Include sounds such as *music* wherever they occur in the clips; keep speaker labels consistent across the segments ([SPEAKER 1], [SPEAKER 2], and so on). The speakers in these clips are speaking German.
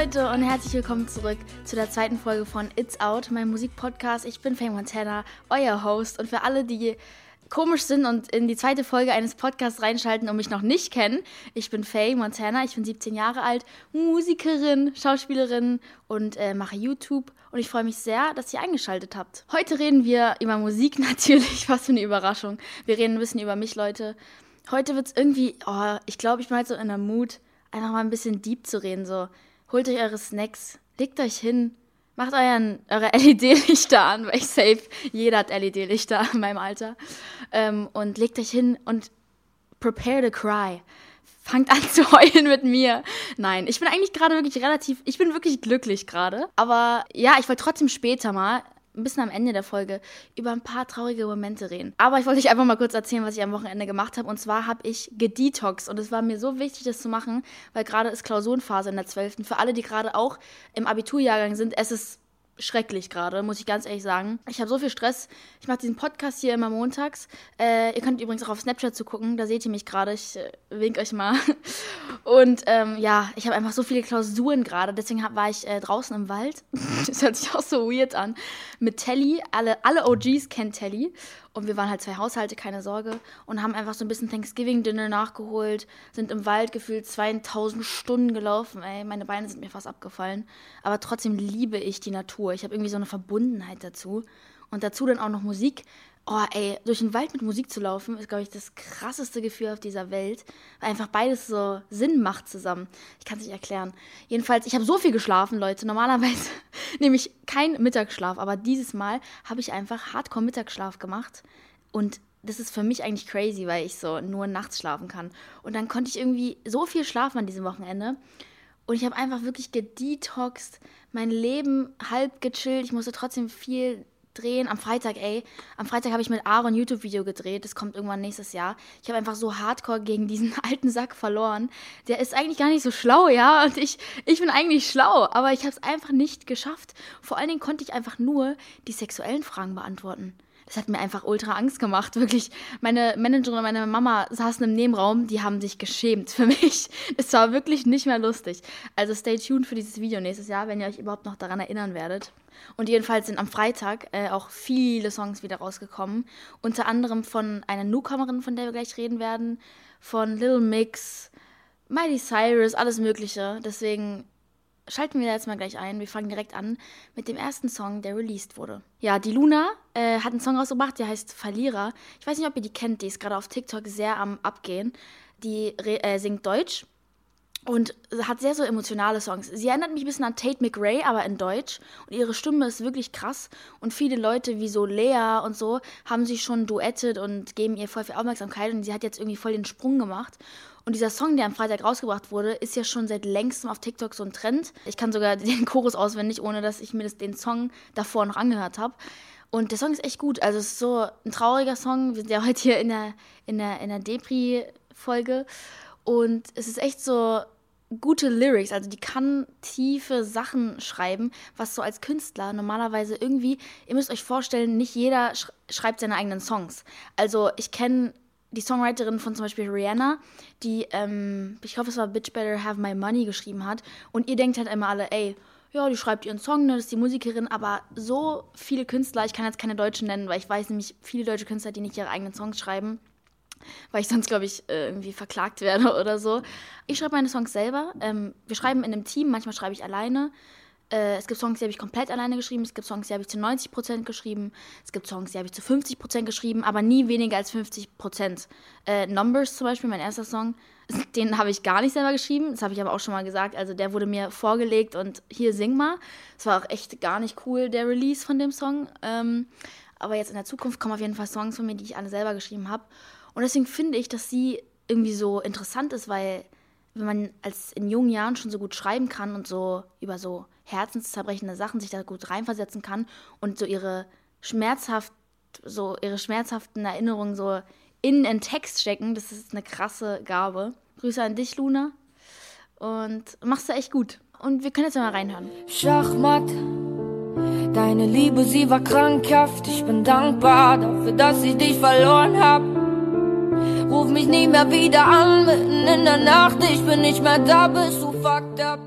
[SPEAKER 1] Leute und herzlich willkommen zurück zu der zweiten Folge von It's Out, meinem Musikpodcast. Ich bin Faye Montana, euer Host. Und für alle, die komisch sind und in die zweite Folge eines Podcasts reinschalten und mich noch nicht kennen, ich bin Faye Montana, ich bin 17 Jahre alt, Musikerin, Schauspielerin und äh, mache YouTube. Und ich freue mich sehr, dass ihr eingeschaltet habt. Heute reden wir über Musik *laughs* natürlich, was für eine Überraschung. Wir reden ein bisschen über mich, Leute. Heute wird es irgendwie, oh, ich glaube, ich bin halt so in der Mut, einfach mal ein bisschen deep zu reden. So, holt euch eure Snacks, legt euch hin, macht euren, eure *laughs* LED-Lichter an, weil ich safe, jeder hat LED-Lichter in meinem Alter. Ähm, und legt euch hin und prepare to cry. Fangt an zu heulen mit mir. Nein, ich bin eigentlich gerade wirklich relativ, ich bin wirklich glücklich gerade. Aber ja, ich wollte trotzdem später mal ein bisschen am Ende der Folge über ein paar traurige Momente reden. Aber ich wollte euch einfach mal kurz erzählen, was ich am Wochenende gemacht habe. Und zwar habe ich gedetox. Und es war mir so wichtig, das zu machen, weil gerade ist Klausurenphase in der 12. Für alle, die gerade auch im Abiturjahrgang sind, es ist schrecklich gerade, muss ich ganz ehrlich sagen. Ich habe so viel Stress. Ich mache diesen Podcast hier immer montags. Äh, ihr könnt übrigens auch auf Snapchat zu gucken, da seht ihr mich gerade. Ich äh, wink euch mal. *laughs* Und ähm, ja, ich habe einfach so viele Klausuren gerade. Deswegen hab, war ich äh, draußen im Wald. *laughs* das hört sich auch so weird an. Mit Telly. Alle, alle OGs kennen Telly. Und wir waren halt zwei Haushalte, keine Sorge. Und haben einfach so ein bisschen Thanksgiving-Dinner nachgeholt. Sind im Wald gefühlt 2000 Stunden gelaufen. Ey, meine Beine sind mir fast abgefallen. Aber trotzdem liebe ich die Natur. Ich habe irgendwie so eine Verbundenheit dazu. Und dazu dann auch noch Musik. Oh, ey, durch den Wald mit Musik zu laufen, ist, glaube ich, das krasseste Gefühl auf dieser Welt, weil einfach beides so Sinn macht zusammen. Ich kann es nicht erklären. Jedenfalls, ich habe so viel geschlafen, Leute. Normalerweise *laughs* nehme ich keinen Mittagsschlaf, aber dieses Mal habe ich einfach Hardcore-Mittagsschlaf gemacht. Und das ist für mich eigentlich crazy, weil ich so nur nachts schlafen kann. Und dann konnte ich irgendwie so viel schlafen an diesem Wochenende. Und ich habe einfach wirklich gedetoxed, mein Leben halb gechillt. Ich musste trotzdem viel drehen. Am Freitag, ey, am Freitag habe ich mit Aaron YouTube-Video gedreht. Das kommt irgendwann nächstes Jahr. Ich habe einfach so hardcore gegen diesen *laughs* alten Sack verloren. Der ist eigentlich gar nicht so schlau, ja. Und ich, ich bin eigentlich schlau, aber ich habe es einfach nicht geschafft. Vor allen Dingen konnte ich einfach nur die sexuellen Fragen beantworten das hat mir einfach ultra Angst gemacht. *laughs* Wirklich, meine Managerin und meine Mama saßen im Nebenraum, die haben sich geschämt für *laughs* mich. Es war wirklich nicht mehr lustig. Also stay tuned für dieses Video nächstes Jahr, wenn ihr euch überhaupt noch daran erinnern werdet. Und jedenfalls sind am Freitag äh, auch viele Songs wieder rausgekommen. Unter anderem von einer Newcomerin, von der wir gleich reden werden, von Little Mix, Miley Cyrus, alles Mögliche. Deswegen schalten wir da jetzt mal gleich ein. Wir fangen direkt an mit dem ersten Song, der released wurde. Ja, die Luna äh, hat einen Song rausgebracht, der heißt Verlierer. Ich weiß nicht, ob ihr die kennt, die ist gerade auf TikTok sehr am Abgehen. Die äh, singt Deutsch und hat sehr so emotionale Songs. Sie erinnert mich ein bisschen an Tate McRae, aber in Deutsch. Und ihre Stimme ist wirklich krass. Und viele Leute wie so Lea und so haben sich schon duettet und geben ihr voll viel Aufmerksamkeit. Und sie hat jetzt irgendwie voll den Sprung gemacht. Und dieser Song, der am Freitag rausgebracht wurde, ist ja schon seit längstem auf TikTok so ein Trend. Ich kann sogar *laughs* den Chorus auswendig, ohne dass ich mir das, den Song davor noch angehört habe. Und der Song ist echt gut. Also es ist so ein trauriger Song. Wir sind ja heute hier in der, in der, in der Depri-Folge. Und es ist echt so gute Lyrics, also die kann tiefe Sachen schreiben, was so als Künstler normalerweise irgendwie, ihr müsst euch vorstellen, nicht jeder sch schreibt seine eigenen Songs. Also ich kenne die Songwriterin von zum Beispiel Rihanna, die, ähm, ich hoffe, es war Bitch Better Have My Money geschrieben hat. Und ihr denkt halt immer alle, ey, ja, die schreibt ihren Song, ne, das ist die Musikerin, aber so viele Künstler, ich kann jetzt keine Deutschen nennen, weil ich weiß nämlich viele deutsche Künstler, die nicht ihre eigenen Songs schreiben, weil ich sonst, glaube ich, äh, irgendwie verklagt werde *laughs* oder so. Ich schreibe meine Songs selber. Ähm, wir schreiben in einem Team, manchmal schreibe ich alleine. Äh, es gibt Songs, die habe ich komplett alleine geschrieben. Es gibt Songs, die habe ich zu 90% geschrieben. Es gibt Songs, die habe ich zu 50% geschrieben, aber nie weniger als 50%. Äh, Numbers zum Beispiel, mein erster Song, *laughs* den habe ich gar nicht selber geschrieben. Das habe ich aber auch schon mal gesagt. Also der wurde mir vorgelegt und hier sing mal. Es war auch echt gar nicht cool, der Release von dem Song. Ähm, aber jetzt in der Zukunft kommen auf jeden Fall Songs von mir, die ich alle selber geschrieben habe. Und deswegen finde ich, dass sie irgendwie so interessant ist, weil wenn man als in jungen Jahren schon so gut schreiben kann und so über so herzenszerbrechende Sachen sich da gut reinversetzen kann und so ihre schmerzhaft, so ihre schmerzhaften Erinnerungen so in den Text stecken, das ist eine krasse Gabe. Grüße an dich, Luna. Und machst du echt gut. Und wir können jetzt mal reinhören.
[SPEAKER 2] Schachmatt, deine Liebe, sie war krankhaft. Ich bin dankbar dafür, dass ich dich verloren hab. Ruf mich nie mehr wieder an, mitten in der Nacht. Ich bin nicht mehr da, bist du fucked up.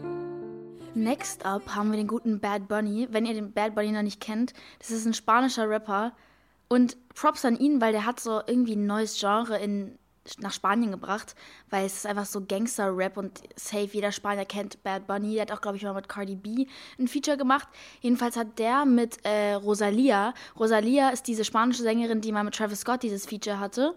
[SPEAKER 1] Next up haben wir den guten Bad Bunny. Wenn ihr den Bad Bunny noch nicht kennt, das ist ein spanischer Rapper. Und Props an ihn, weil der hat so irgendwie ein neues Genre in, nach Spanien gebracht, weil es ist einfach so Gangster-Rap und safe, jeder Spanier kennt Bad Bunny. Der hat auch, glaube ich, mal mit Cardi B ein Feature gemacht. Jedenfalls hat der mit äh, Rosalia, Rosalia ist diese spanische Sängerin, die mal mit Travis Scott dieses Feature hatte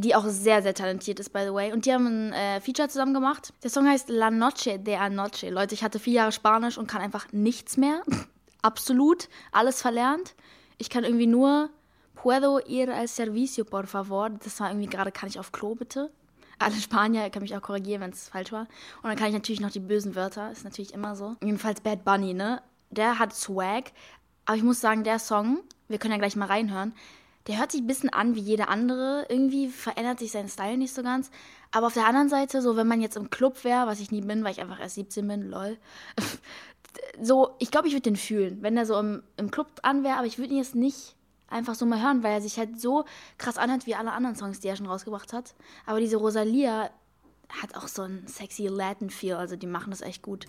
[SPEAKER 1] die auch sehr, sehr talentiert ist, by the way. Und die haben ein äh, Feature zusammen gemacht. Der Song heißt La Noche de Anoche. Leute, ich hatte vier Jahre Spanisch und kann einfach nichts mehr. *laughs* Absolut. Alles verlernt. Ich kann irgendwie nur Puedo ir al servicio, por favor. Das war irgendwie gerade, kann ich auf Klo bitte? Alle Spanier können mich auch korrigieren, wenn es falsch war. Und dann kann ich natürlich noch die bösen Wörter. Ist natürlich immer so. Jedenfalls Bad Bunny, ne? Der hat Swag. Aber ich muss sagen, der Song, wir können ja gleich mal reinhören, der hört sich ein bisschen an wie jeder andere. Irgendwie verändert sich sein Style nicht so ganz. Aber auf der anderen Seite, so wenn man jetzt im Club wäre, was ich nie bin, weil ich einfach erst 17 bin, lol. *laughs* so, ich glaube, ich würde den fühlen, wenn der so im, im Club an wäre, aber ich würde ihn jetzt nicht einfach so mal hören, weil er sich halt so krass anhört wie alle anderen Songs, die er schon rausgebracht hat. Aber diese Rosalia hat auch so einen sexy Latin-Feel, also die machen das echt gut.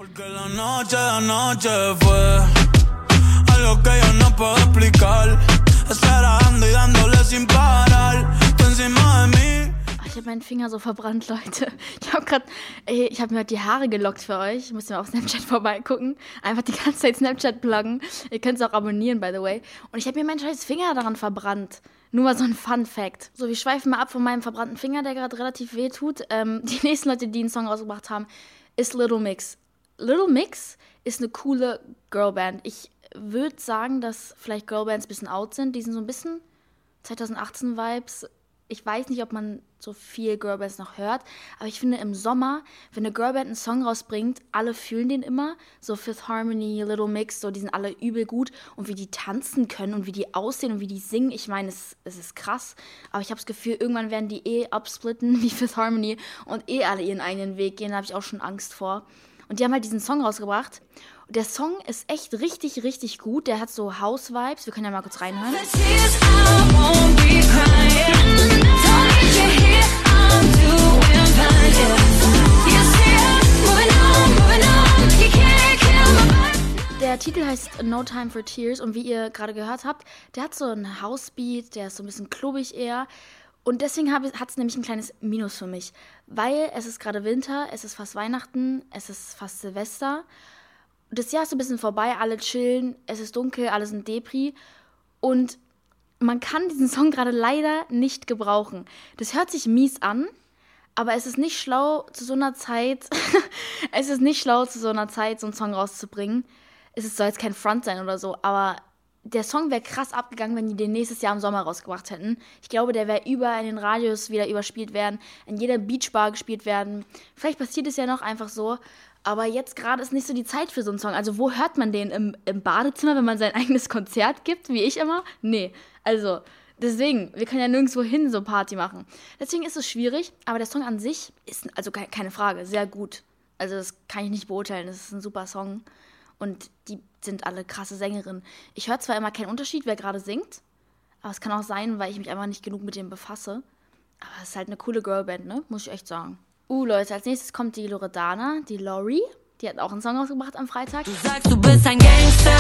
[SPEAKER 1] Esperando y dándole sin parar. Tú encima de mí. Ich habe meinen Finger so verbrannt, Leute. Ich habe gerade, ich habe mir die Haare gelockt für euch. Ich muss mal auf Snapchat *laughs* vorbeigucken. Einfach die ganze Zeit Snapchat pluggen. Ihr könnt es auch abonnieren, by the way. Und ich habe mir meinen scheiß Finger daran verbrannt. Nur mal so ein Fun Fact. So, wir schweifen mal ab von meinem verbrannten Finger, der gerade relativ weh tut. Ähm, *laughs* die nächsten Leute, die einen Song rausgebracht haben, ist Little Mix. Little Mix ist eine coole Girlband. Ich würde sagen, dass vielleicht Girlbands ein bisschen out sind. Die sind so ein bisschen 2018-Vibes. Ich weiß nicht, ob man so viel Girlbands noch hört, aber ich finde im Sommer, wenn eine Girlband einen Song rausbringt, alle fühlen den immer. So Fifth Harmony, Little Mix, so die sind alle übel gut und wie die tanzen können und wie die aussehen und wie die singen, ich meine, es, es ist krass. Aber ich habe das Gefühl, irgendwann werden die eh absplitten *laughs* wie Fifth Harmony und eh alle ihren eigenen Weg gehen. Da habe ich auch schon Angst vor. Und die haben halt diesen Song rausgebracht der Song ist echt richtig, richtig gut. Der hat so House-Vibes. Wir können ja mal kurz reinhören. Der Titel heißt No Time for Tears und wie ihr gerade gehört habt, der hat so einen House-Beat, der ist so ein bisschen klubig eher. Und deswegen hat es nämlich ein kleines Minus für mich, weil es ist gerade Winter, es ist fast Weihnachten, es ist fast Silvester das Jahr ist so ein bisschen vorbei, alle chillen, es ist dunkel, alle sind Depri und man kann diesen Song gerade leider nicht gebrauchen. Das hört sich mies an, aber es ist nicht schlau zu so einer Zeit, *laughs* es ist nicht schlau zu so einer Zeit so einen Song rauszubringen. Es soll jetzt kein Front sein oder so, aber der Song wäre krass abgegangen, wenn die den nächstes Jahr im Sommer rausgebracht hätten. Ich glaube, der wäre überall in den Radios wieder überspielt werden, in jeder Beachbar gespielt werden. Vielleicht passiert es ja noch einfach so. Aber jetzt gerade ist nicht so die Zeit für so einen Song. Also wo hört man den? Im, Im Badezimmer, wenn man sein *laughs* eigenes Konzert gibt, wie ich immer? Nee. Also deswegen, wir können ja nirgendwo hin so Party machen. Deswegen ist es schwierig, aber der Song an sich ist, also keine Frage, sehr gut. Also das kann ich nicht beurteilen, das ist ein super Song. Und die sind alle krasse Sängerinnen. Ich höre zwar immer keinen Unterschied, wer gerade singt, aber es kann auch sein, weil ich mich einfach nicht genug mit dem befasse. Aber es ist halt eine coole Girlband, ne? Muss ich echt sagen. Uh, Leute, als nächstes kommt die Loredana, die Lori. Die hat auch einen Song rausgebracht am Freitag. Du sagst, du bist ein Gangster.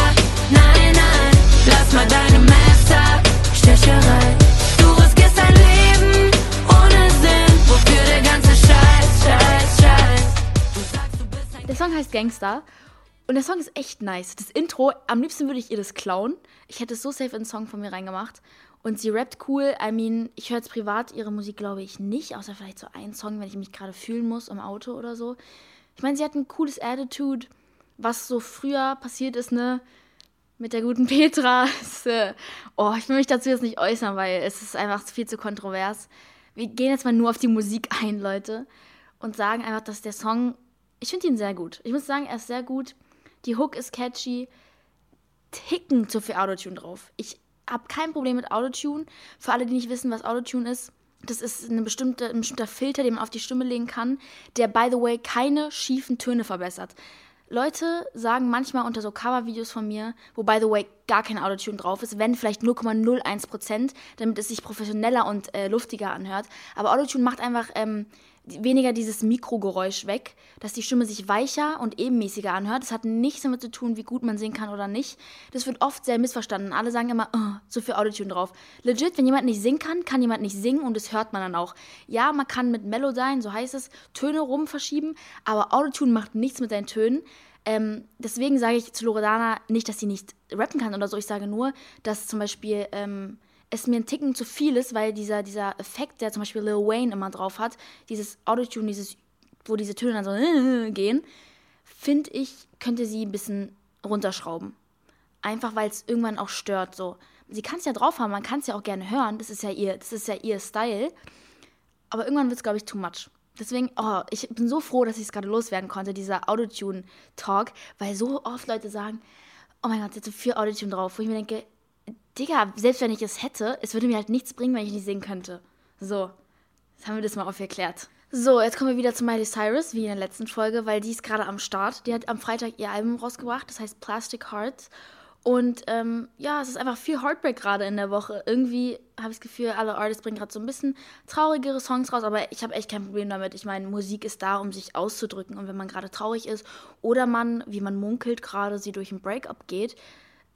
[SPEAKER 1] Nein, nein, lass mal deine Messer. Stecherei. Du riskierst dein Leben ohne Sinn. Wofür der ganze Scheiß, Scheiß, Scheiß. Du sagst, du bist ein Der Song heißt Gangster. Und der Song ist echt nice. Das Intro, am liebsten würde ich ihr das klauen. Ich hätte es so safe in einen Song von mir reingemacht. Und sie rappt cool. I mean, ich höre jetzt privat ihre Musik, glaube ich, nicht. Außer vielleicht so einen Song, wenn ich mich gerade fühlen muss im Auto oder so. Ich meine, sie hat ein cooles Attitude, was so früher passiert ist, ne? Mit der guten *laughs* Petra. Äh, oh, ich will mich dazu jetzt nicht äußern, weil es ist einfach viel zu kontrovers. Wir gehen jetzt mal nur auf die Musik ein, Leute. Und sagen einfach, dass der Song. Ich finde ihn sehr gut. Ich muss sagen, er ist sehr gut. Die Hook ist catchy. Ticken zu viel Autotune drauf. Ich habe kein Problem mit Autotune. Für alle, die nicht wissen, was Autotune ist, das ist eine bestimmte, ein bestimmter Filter, den man auf die Stimme legen kann, der, by the way, keine schiefen Töne verbessert. Leute sagen manchmal unter so Cover-Videos von mir, wo, by the way, gar kein Autotune drauf ist, wenn vielleicht 0,01%, damit es sich professioneller und äh, luftiger anhört. Aber Autotune macht einfach ähm, weniger dieses Mikrogeräusch weg, dass die Stimme sich weicher und ebenmäßiger anhört. Das hat nichts damit zu tun, wie gut man singen kann oder nicht. Das wird oft sehr missverstanden. Alle sagen immer, oh, so viel Autotune drauf. Legit, wenn jemand nicht singen kann, kann jemand nicht singen und das hört man dann auch. Ja, man kann mit Melodyne, so heißt es, Töne rum verschieben, aber Autotune macht nichts mit seinen Tönen. Ähm, deswegen sage ich zu Loredana nicht, dass sie nicht rappen kann oder so. Ich sage nur, dass zum Beispiel ähm, es mir ein Ticken zu viel ist, weil dieser, dieser Effekt, der zum Beispiel Lil Wayne immer drauf hat, dieses Autotune, dieses, wo diese Töne dann so *laughs* gehen, finde ich, könnte sie ein bisschen runterschrauben. Einfach weil es irgendwann auch stört. So. Sie kann es ja drauf haben, man kann es ja auch gerne hören, das ist ja ihr, das ist ja ihr Style. Aber irgendwann wird es, glaube ich, too much. Deswegen, oh, ich bin so froh, dass ich es gerade loswerden konnte, dieser Autotune-Talk, weil so oft Leute sagen, oh mein Gott, jetzt so viel Autotune drauf, wo ich mir denke, Digga, selbst wenn ich es hätte, es würde mir halt nichts bringen, wenn ich nicht singen könnte. So, jetzt haben wir das mal aufgeklärt. So, jetzt kommen wir wieder zu Miley Cyrus, wie in der letzten Folge, weil die ist gerade am Start. Die hat am Freitag ihr Album rausgebracht, das heißt Plastic Hearts. Und ähm, ja, es ist einfach viel Heartbreak gerade in der Woche. Irgendwie habe ich das Gefühl, alle Artists bringen gerade so ein bisschen traurigere Songs raus, aber ich habe echt kein Problem damit. Ich meine, Musik ist da, um sich auszudrücken. Und wenn man gerade traurig ist oder man, wie man munkelt, gerade sie durch ein Breakup geht,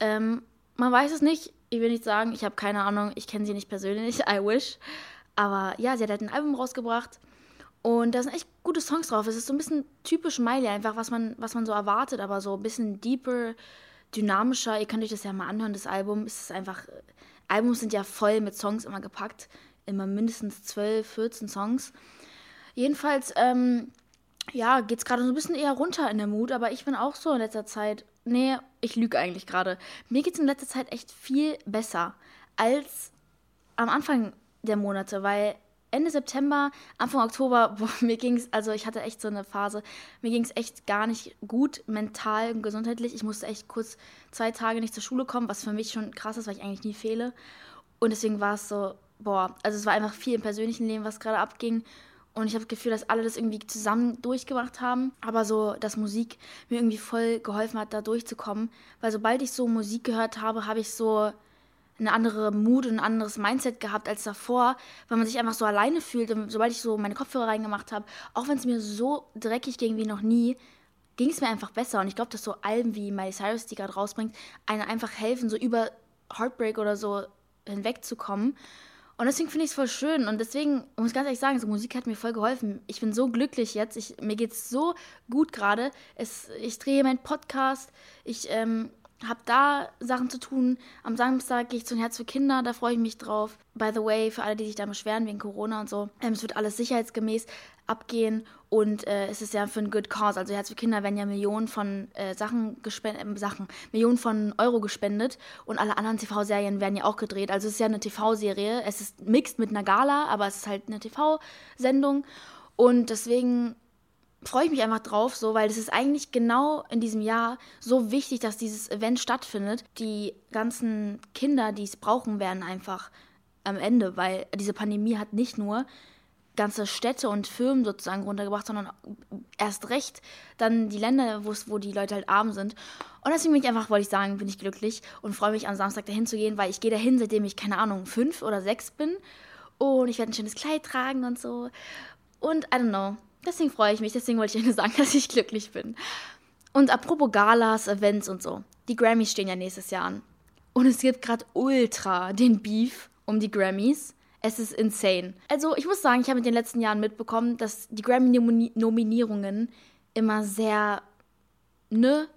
[SPEAKER 1] ähm, man weiß es nicht. Ich will nicht sagen, ich habe keine Ahnung, ich kenne sie nicht persönlich, *laughs* I wish. Aber ja, sie hat halt ein Album rausgebracht und da sind echt gute Songs drauf. Es ist so ein bisschen typisch Miley, einfach was man, was man so erwartet, aber so ein bisschen deeper, dynamischer. Ihr könnt euch das ja mal anhören, das Album. Es ist einfach, Albums sind ja voll mit Songs immer gepackt. Immer mindestens 12, 14 Songs. Jedenfalls, ähm, ja, geht es gerade so ein bisschen eher runter in der Mut, aber ich bin auch so in letzter Zeit Nee, ich lüge eigentlich gerade. Mir geht es in letzter Zeit echt viel besser als am Anfang der Monate, weil Ende September, Anfang Oktober, *laughs* boah, mir ging es, also ich hatte echt so eine Phase, mir ging es echt gar nicht gut, mental und gesundheitlich. Ich musste echt kurz zwei Tage nicht zur Schule kommen, was für mich schon krass ist, weil ich eigentlich nie fehle. Und deswegen war es so, boah, also es war einfach viel im persönlichen Leben, was gerade abging. Und ich habe das Gefühl, dass alle das irgendwie zusammen durchgemacht haben. Aber so, dass Musik mir irgendwie voll geholfen hat, da durchzukommen. Weil sobald ich so Musik gehört habe, habe ich so eine andere Mut und ein anderes Mindset gehabt als davor, weil man sich einfach so alleine fühlt. Und sobald ich so meine Kopfhörer reingemacht habe, auch wenn es mir so dreckig ging wie noch nie, ging es mir einfach besser. Und ich glaube, dass so Alben wie Miley Cyrus, die gerade rausbringt, einen einfach helfen, so über Heartbreak oder so hinwegzukommen. Und deswegen finde ich es voll schön. Und deswegen muss ich ganz ehrlich sagen, so Musik hat mir voll geholfen. Ich bin so glücklich jetzt. Ich, mir geht es so gut gerade. Ich drehe meinen Podcast. Ich ähm, habe da Sachen zu tun. Am Samstag gehe ich zum Herz für Kinder, da freue ich mich drauf. By the way, für alle, die sich da beschweren wegen Corona und so, ähm, es wird alles sicherheitsgemäß abgehen und äh, es ist ja für ein Good Cause. Also Herz für Kinder werden ja Millionen von äh, Sachen gespendet, äh, Sachen, Millionen von Euro gespendet und alle anderen TV-Serien werden ja auch gedreht. Also es ist ja eine TV-Serie. Es ist mixed mit einer Gala, aber es ist halt eine TV-Sendung und deswegen freue ich mich einfach drauf, so, weil es ist eigentlich genau in diesem Jahr so wichtig, dass dieses Event stattfindet. Die ganzen Kinder, die es brauchen, werden einfach am Ende, weil diese Pandemie hat nicht nur ganze Städte und Firmen sozusagen runtergebracht, sondern erst recht dann die Länder, wo die Leute halt arm sind. Und deswegen bin ich einfach, wollte ich sagen, bin ich glücklich und freue mich am Samstag dahin zu gehen, weil ich gehe dahin, seitdem ich, keine Ahnung, fünf oder sechs bin. Und ich werde ein schönes Kleid tragen und so. Und I don't know. Deswegen freue ich mich, deswegen wollte ich nur sagen, *laughs* dass ich glücklich bin. Und apropos Galas, Events und so. Die Grammys stehen ja nächstes Jahr an. Und es gibt gerade ultra den Beef um die Grammys. Es ist insane. Also ich muss sagen, ich habe in den letzten Jahren mitbekommen, dass die Grammy-Nominierungen immer sehr, ne,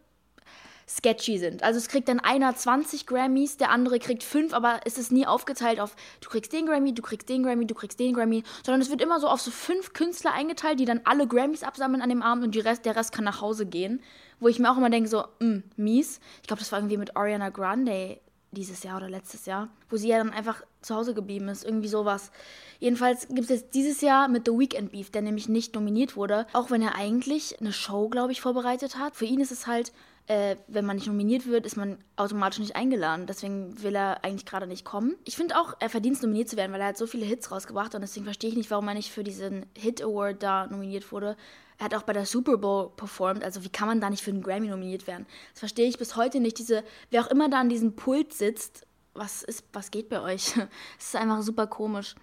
[SPEAKER 1] sketchy sind. Also es kriegt dann einer 20 Grammys, der andere kriegt 5, aber es ist nie aufgeteilt auf, du kriegst den Grammy, du kriegst den Grammy, du kriegst den Grammy, sondern es wird immer so auf so fünf Künstler eingeteilt, die dann alle Grammys absammeln an dem Abend und Rest, der Rest kann nach Hause gehen. Wo ich mir auch immer denke, so, mh, hm, mies. Ich glaube, das war irgendwie mit Ariana Grande dieses Jahr oder letztes Jahr, wo sie ja dann einfach zu Hause geblieben ist. Irgendwie sowas. Jedenfalls gibt es jetzt dieses Jahr mit The Weekend Beef, der nämlich nicht nominiert wurde, auch wenn er eigentlich eine Show, glaube ich, vorbereitet hat. Für ihn ist es halt äh, wenn man nicht nominiert wird, ist man automatisch nicht eingeladen. Deswegen will er eigentlich gerade nicht kommen. Ich finde auch, er verdient nominiert zu werden, weil er hat so viele Hits rausgebracht und deswegen verstehe ich nicht, warum er nicht für diesen Hit Award da nominiert wurde. Er hat auch bei der Super Bowl performt, also wie kann man da nicht für einen Grammy nominiert werden? Das verstehe ich bis heute nicht. Diese, wer auch immer da an diesem Pult sitzt, was ist, was geht bei euch? *laughs* Es ist einfach super komisch.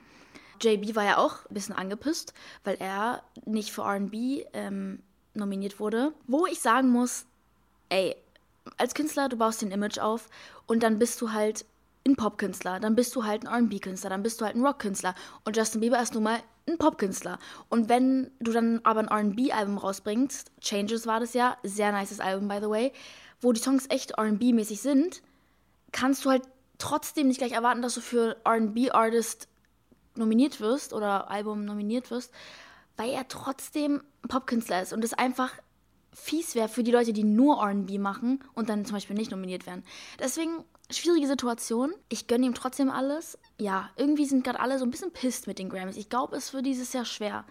[SPEAKER 1] JB war ja auch ein bisschen angepisst, weil er nicht für RB ähm, nominiert wurde. Wo ich sagen muss, ey, als Künstler, du baust den Image auf und dann bist du halt ein Popkünstler, dann bist du halt ein RB-Künstler, dann bist du halt ein Rockkünstler. Und Justin Bieber ist nun mal ein Popkünstler. Und wenn du dann aber ein RB-Album rausbringst, Changes war das ja, sehr nices Album, by the way, wo die Songs echt RB-mäßig sind, kannst du halt trotzdem nicht gleich erwarten, dass du für RB-Artist nominiert wirst oder Album nominiert wirst, weil er trotzdem Popkünstler ist und es einfach fies wäre für die Leute, die nur RB machen und dann zum Beispiel nicht nominiert werden. Deswegen schwierige Situation. Ich gönne ihm trotzdem alles. Ja, irgendwie sind gerade alle so ein bisschen pisst mit den Grammys. Ich glaube, es wird dieses Jahr schwer.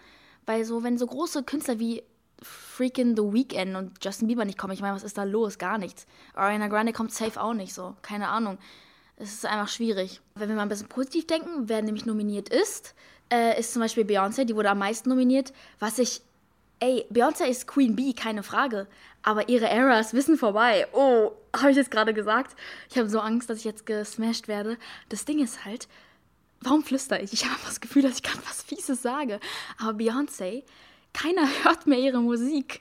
[SPEAKER 1] Weil so, wenn so große Künstler wie freaking The Weeknd und Justin Bieber nicht kommen, ich meine, was ist da los? Gar nichts. Ariana Grande kommt safe auch nicht so. Keine Ahnung. Es ist einfach schwierig. Wenn wir mal ein bisschen positiv denken, wer nämlich nominiert ist, äh, ist zum Beispiel Beyoncé, die wurde am meisten nominiert. Was ich. Ey, Beyoncé ist Queen Bee, keine Frage. Aber ihre Era ist Wissen vorbei. Oh, habe ich jetzt gerade gesagt? Ich habe so Angst, dass ich jetzt gesmashed werde. Das Ding ist halt, warum flüster ich? Ich habe das Gefühl, dass ich gerade was Fieses sage. Aber Beyoncé, keiner *laughs* hört mehr ihre Musik.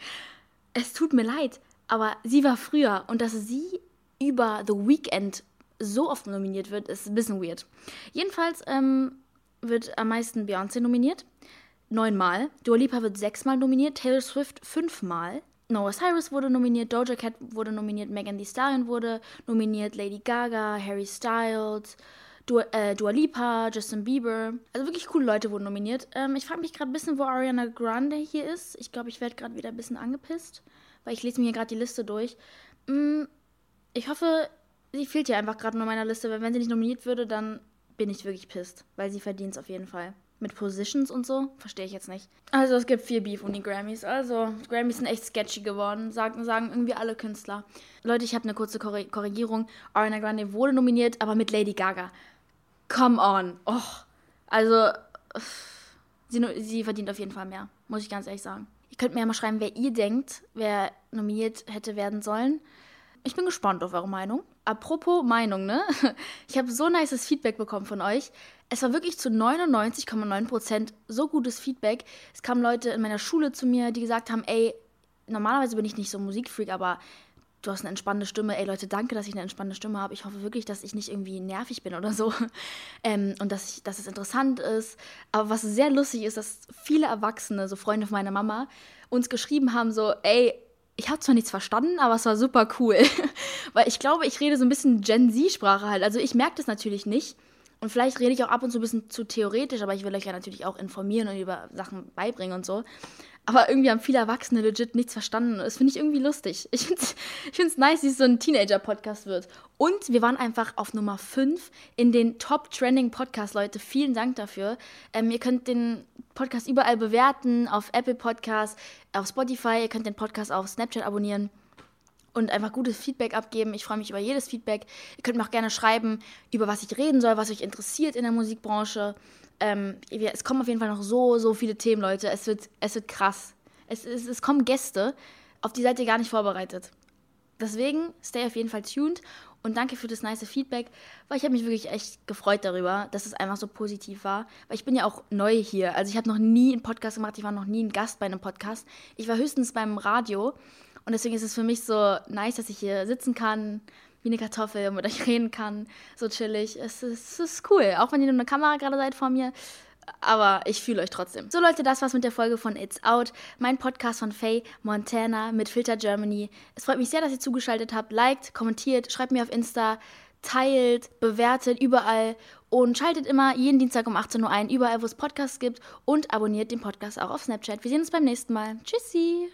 [SPEAKER 1] Es tut mir leid, aber sie war früher und dass sie über The Weeknd so oft nominiert wird, ist ein bisschen weird. Jedenfalls ähm, wird am meisten Beyoncé nominiert. Neunmal. Dua Lipa wird sechsmal nominiert. Taylor Swift fünfmal. Noah Cyrus wurde nominiert. Doja Cat wurde nominiert. Megan Thee Stallion wurde nominiert. Lady Gaga, Harry Styles. Dua, äh, Dua Lipa, Justin Bieber. Also wirklich coole Leute wurden nominiert. Ähm, ich frage mich gerade ein bisschen, wo Ariana Grande hier ist. Ich glaube, ich werde gerade wieder ein bisschen angepisst, weil ich lese mir hier gerade die Liste durch. Mm, ich hoffe, sie fehlt ja einfach gerade nur meiner Liste, weil wenn sie nicht nominiert würde, dann bin ich wirklich pisst, weil sie verdient es auf jeden Fall. Mit Positions und so, verstehe ich jetzt nicht. Also es gibt viel Beef um die Grammys. Also Grammys sind echt sketchy geworden, sagen, sagen irgendwie alle Künstler. Leute, ich habe eine kurze Korrigierung. Ariana Grande wurde nominiert, aber mit Lady Gaga. Come on. Och. Also, *sighs* sie, sie verdient auf jeden Fall mehr, muss ich ganz ehrlich sagen. Ihr könnt mir ja mal schreiben, wer ihr denkt, wer nominiert hätte werden sollen. Ich bin gespannt auf eure Meinung. Apropos Meinung, ne? *laughs* Ich habe so nices Feedback bekommen von euch. Es war wirklich zu 99,9% so gutes Feedback. Es kamen Leute in meiner Schule zu mir, die gesagt haben, ey, normalerweise bin ich nicht so Musikfreak, aber du hast eine entspannende Stimme. Ey Leute, danke, dass ich eine entspannende Stimme habe. Ich hoffe wirklich, dass ich nicht irgendwie nervig bin oder so. *laughs* Ähm, und dass, ich, dass es interessant ist. Aber was sehr lustig ist, dass viele Erwachsene, so Freunde von meiner Mama, uns geschrieben haben, so, ey, ich habe zwar nichts verstanden, aber es war super cool. *laughs* Weil ich glaube, ich rede so ein bisschen Gen Z-Sprache halt. Also ich merke das natürlich nicht. Und vielleicht rede ich auch ab und zu ein bisschen zu theoretisch, aber ich will euch ja natürlich auch informieren und über Sachen beibringen und so. Aber irgendwie haben viele Erwachsene legit nichts verstanden. Das finde ich irgendwie lustig. Ich finde es ich nice, dass es so ein Teenager-Podcast wird. Und wir waren einfach auf Nummer 5 in den Top-Trending-Podcast, Leute. Vielen Dank dafür. Ähm, ihr könnt den Podcast überall bewerten, auf Apple Podcasts, auf Spotify. Ihr könnt den Podcast auf Snapchat abonnieren und einfach gutes Feedback abgeben. Ich freue mich über jedes Feedback. Ihr könnt mir auch gerne schreiben, über was ich reden soll, was euch interessiert in der Musikbranche. Ähm, es kommen auf jeden Fall noch so, so viele Themen, Leute. Es wird, es wird krass. Es, es, es kommen Gäste, auf die seid ihr gar nicht vorbereitet. Deswegen, stay auf jeden Fall tuned und danke für das nice Feedback, weil ich habe mich wirklich echt gefreut darüber, dass es einfach so positiv war. Weil ich bin ja auch neu hier. Also ich habe noch nie einen Podcast gemacht, ich war noch nie ein Gast bei einem Podcast. Ich war höchstens beim Radio und deswegen ist es für mich so nice, dass ich hier sitzen kann, wie eine Kartoffel mit euch *laughs* reden kann, so chillig. Es ist, es ist cool, auch wenn ihr nur eine Kamera gerade seid vor mir. Aber ich fühle euch trotzdem. So Leute, das war's mit der Folge von It's Out, mein Podcast von Faye Montana mit Filter Germany. Es freut mich sehr, dass ihr zugeschaltet habt. Liked, kommentiert, schreibt mir auf Insta, teilt, bewertet überall und schaltet immer jeden Dienstag um 18 Uhr ein, überall wo es Podcasts gibt und abonniert den Podcast auch auf Snapchat. Wir sehen uns beim nächsten Mal. Tschüssi!